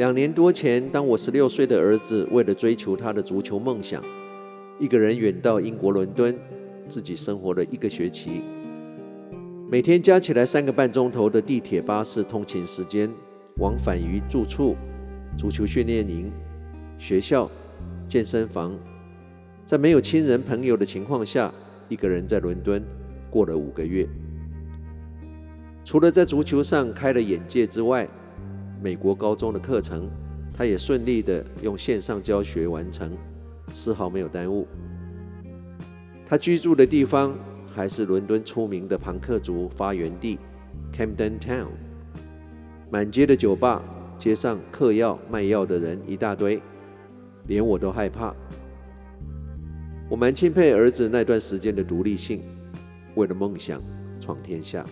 两年多前，当我十六岁的儿子为了追求他的足球梦想，一个人远到英国伦敦，自己生活了一个学期，每天加起来三个半钟头的地铁巴士通勤时间，往返于住处、足球训练营、学校、健身房，在没有亲人朋友的情况下，一个人在伦敦过了五个月。除了在足球上开了眼界之外，美国高中的课程，他也顺利的用线上教学完成，丝毫没有耽误。他居住的地方还是伦敦出名的庞克族发源地 Camden Town，满街的酒吧，街上嗑药卖药的人一大堆，连我都害怕。我蛮钦佩儿子那段时间的独立性，为了梦想闯天下。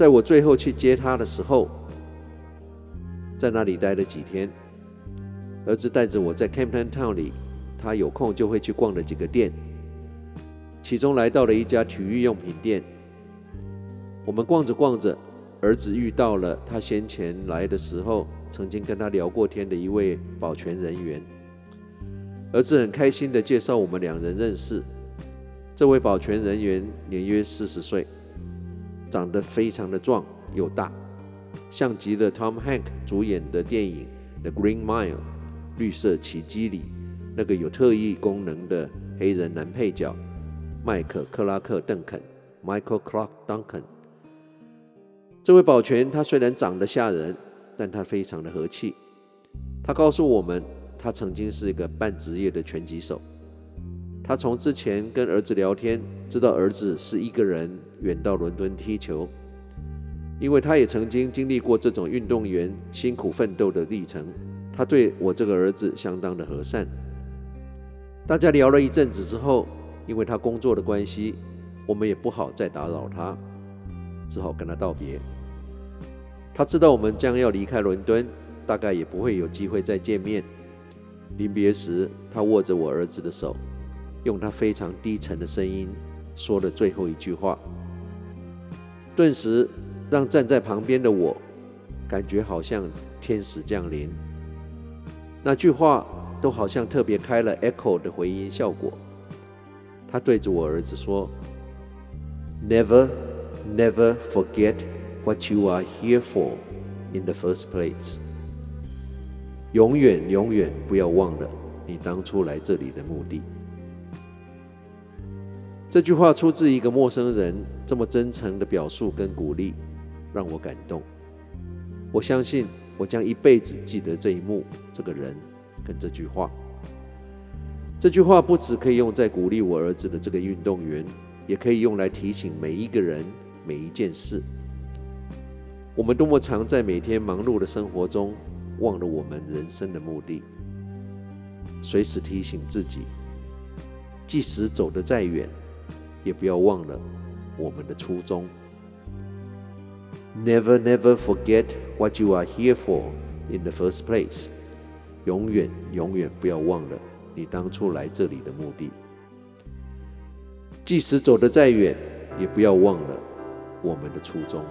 在我最后去接他的时候，在那里待了几天。儿子带着我在 Camden Town 里，他有空就会去逛的几个店，其中来到了一家体育用品店。我们逛着逛着，儿子遇到了他先前来的时候曾经跟他聊过天的一位保全人员。儿子很开心地介绍我们两人认识。这位保全人员年约四十岁。长得非常的壮又大，像极了 Tom Hanks 主演的电影《The Green Mile》绿色奇迹里那个有特异功能的黑人男配角麦克克拉克邓肯 （Michael Clark Duncan）。这位保全他虽然长得吓人，但他非常的和气。他告诉我们，他曾经是一个半职业的拳击手。他从之前跟儿子聊天，知道儿子是一个人远到伦敦踢球，因为他也曾经经历过这种运动员辛苦奋斗的历程。他对我这个儿子相当的和善。大家聊了一阵子之后，因为他工作的关系，我们也不好再打扰他，只好跟他道别。他知道我们将要离开伦敦，大概也不会有机会再见面。临别时，他握着我儿子的手。用他非常低沉的声音说了最后一句话，顿时让站在旁边的我感觉好像天使降临。那句话都好像特别开了 echo 的回音效果。他对着我儿子说：“Never, never forget what you are here for in the first place。永远永远不要忘了你当初来这里的目的。”这句话出自一个陌生人，这么真诚的表述跟鼓励，让我感动。我相信我将一辈子记得这一幕、这个人跟这句话。这句话不只可以用在鼓励我儿子的这个运动员，也可以用来提醒每一个人、每一件事。我们多么常在每天忙碌的生活中，忘了我们人生的目的。随时提醒自己，即使走得再远。也不要忘了我们的初衷。Never, never forget what you are here for in the first place。永远，永远不要忘了你当初来这里的目的。即使走得再远，也不要忘了我们的初衷。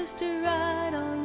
just a ride on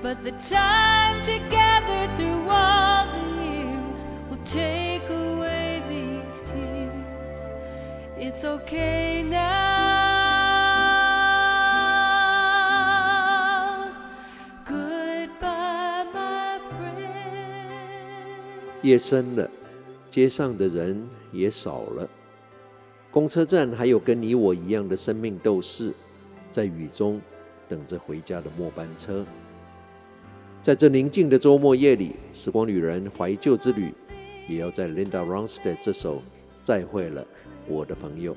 But the time together through all the years will take away these tears. It's okay now. Goodbye, my friend. 夜深了，街上的人也少了。公车站还有跟你我一样的生命斗士，在雨中等着回家的末班车。在这宁静的周末夜里，时光旅人怀旧之旅，也要在 Linda Ronstadt 这首《再会了，我的朋友》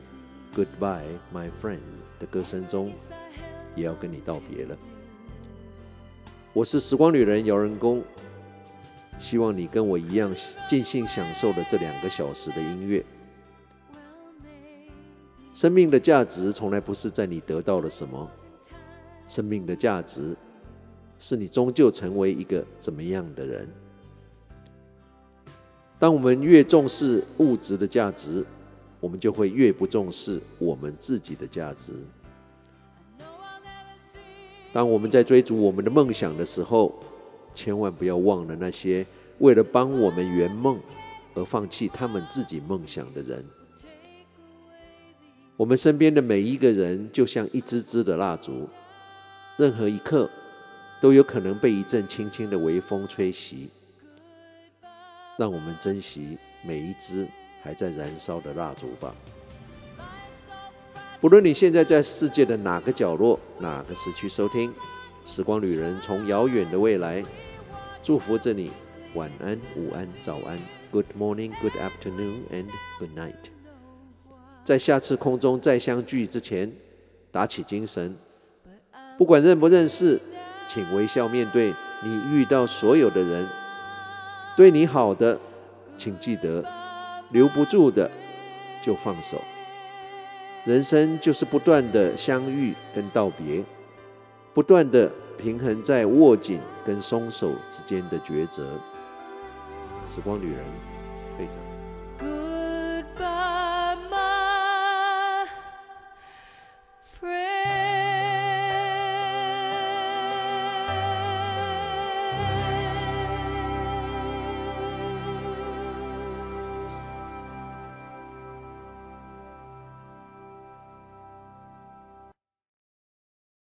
（Goodbye, my friend） 的歌声中，也要跟你道别了。我是时光旅人姚仁恭。希望你跟我一样尽兴享受了这两个小时的音乐。生命的价值从来不是在你得到了什么，生命的价值是你终究成为一个怎么样的人。当我们越重视物质的价值，我们就会越不重视我们自己的价值。当我们在追逐我们的梦想的时候，千万不要忘了那些为了帮我们圆梦而放弃他们自己梦想的人。我们身边的每一个人就像一支支的蜡烛，任何一刻都有可能被一阵轻轻的微风吹袭。让我们珍惜每一支还在燃烧的蜡烛吧。不论你现在在世界的哪个角落、哪个时区收听。时光旅人从遥远的未来祝福着你，晚安、午安、早安，Good morning, Good afternoon, and Good night。在下次空中再相聚之前，打起精神，不管认不认识，请微笑面对你遇到所有的人。对你好的，请记得，留不住的就放手。人生就是不断的相遇跟道别。不断的平衡在握紧跟松手之间的抉择。时光旅人，非常。